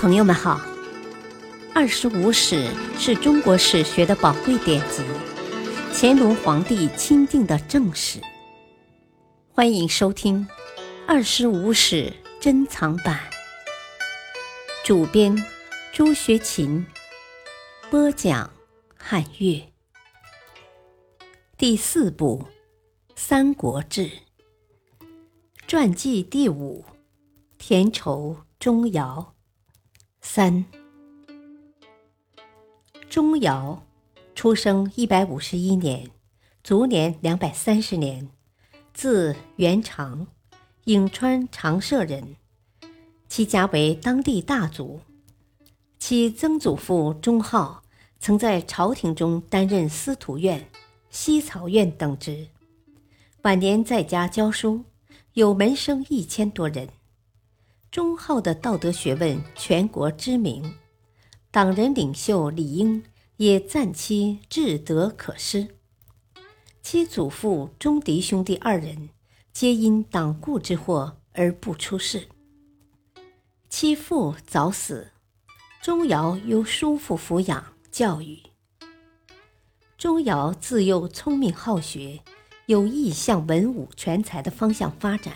朋友们好，《二十五史》是中国史学的宝贵典籍，乾隆皇帝钦定的正史。欢迎收听《二十五史珍藏版》，主编朱学勤，播讲汉乐。第四部《三国志》传记第五：田畴、钟繇。三，钟繇出生一百五十一年，卒年两百三十年，字元长，颍川长社人。其家为当地大族，其曾祖父钟浩曾在朝廷中担任司徒院。西曹院等职，晚年在家教书，有门生一千多人。钟浩的道德学问全国知名，党人领袖李英也赞其至德可施。其祖父钟迪兄弟二人皆因党锢之祸而不出世。其父早死，钟繇由叔父抚养教育。钟繇自幼聪明好学，有意向文武全才的方向发展。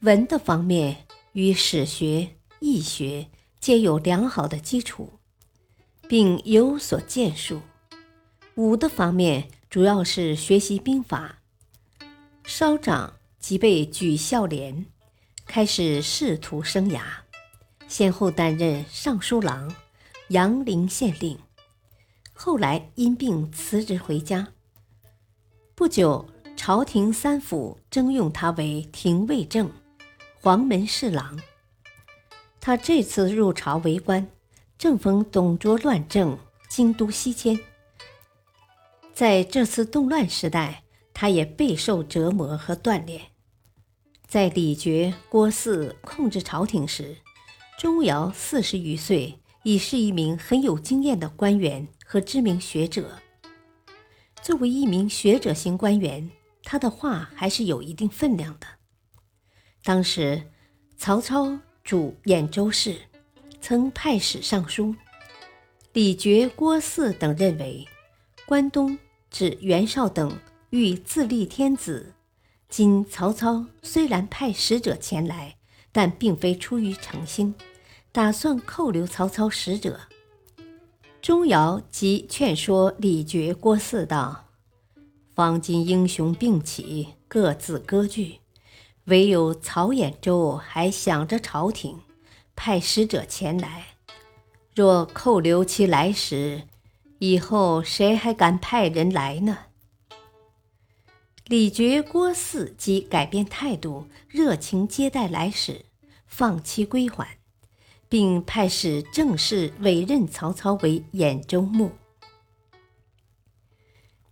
文的方面与史学、易学皆有良好的基础，并有所建树。武的方面主要是学习兵法。稍长即被举孝廉，开始仕途生涯，先后担任尚书郎、阳陵县令。后来因病辞职回家。不久，朝廷三府征用他为廷尉正、黄门侍郎。他这次入朝为官，正逢董卓乱政，京都西迁。在这次动乱时代，他也备受折磨和锻炼。在李傕、郭汜控制朝廷时，钟繇四十余岁，已是一名很有经验的官员。和知名学者，作为一名学者型官员，他的话还是有一定分量的。当时，曹操主兖州事，曾派使上书。李傕、郭汜等认为，关东指袁绍等欲自立天子。今曹操虽然派使者前来，但并非出于诚心，打算扣留曹操使者。钟繇即劝说李傕、郭汜道：“方今英雄并起，各自割据，唯有曹兖州还想着朝廷，派使者前来。若扣留其来时，以后谁还敢派人来呢？”李傕、郭汜即改变态度，热情接待来使，放期归还。并派使正式委任曹操为兖州牧。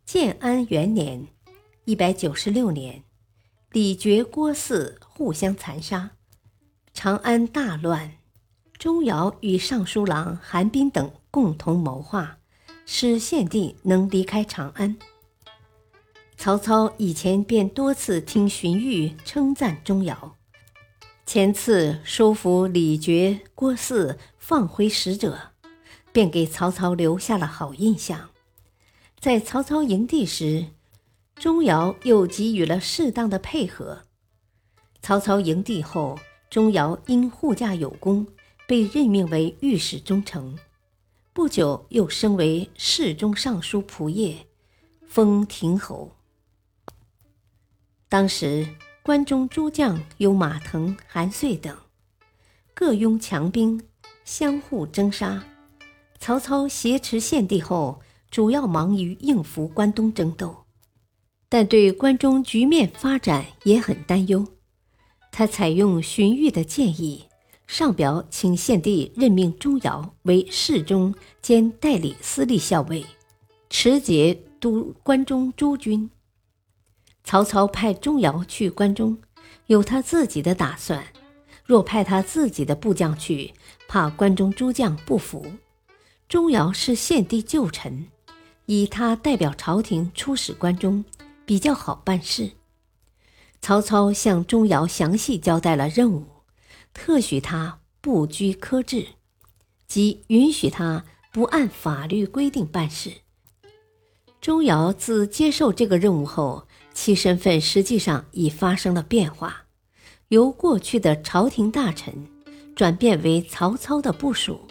建安元年（一百九十六年），李傕、郭汜互相残杀，长安大乱。钟繇与尚书郎韩彬等共同谋划，使献帝能离开长安。曹操以前便多次听荀彧称赞钟繇。前次收服李傕、郭汜，放回使者，便给曹操留下了好印象。在曹操营地时，钟繇又给予了适当的配合。曹操营地后，钟繇因护驾有功，被任命为御史中丞，不久又升为侍中尚书仆射，封亭侯。当时。关中诸将有马腾、韩遂等，各拥强兵，相互征杀。曹操挟持献帝后，主要忙于应付关东争斗，但对关中局面发展也很担忧。他采用荀彧的建议，上表请献帝任命钟繇为侍中兼代理司隶校尉，持节督关中诸军。曹操派钟繇去关中，有他自己的打算。若派他自己的部将去，怕关中诸将不服。钟繇是献帝旧臣，以他代表朝廷出使关中，比较好办事。曹操向钟繇详细交代了任务，特许他不拘科制，即允许他不按法律规定办事。钟繇自接受这个任务后，其身份实际上已发生了变化，由过去的朝廷大臣转变为曹操的部属。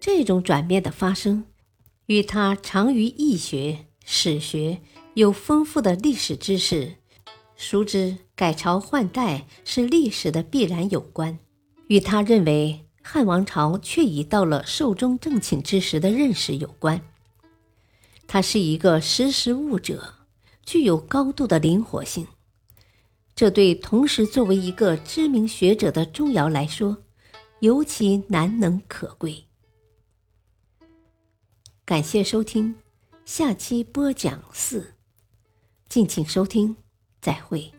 这种转变的发生，与他长于易学、史学，有丰富的历史知识，熟知改朝换代是历史的必然有关，与他认为汉王朝却已到了寿终正寝之时的认识有关。他是一个识时务者，具有高度的灵活性，这对同时作为一个知名学者的钟繇来说，尤其难能可贵。感谢收听，下期播讲四，敬请收听，再会。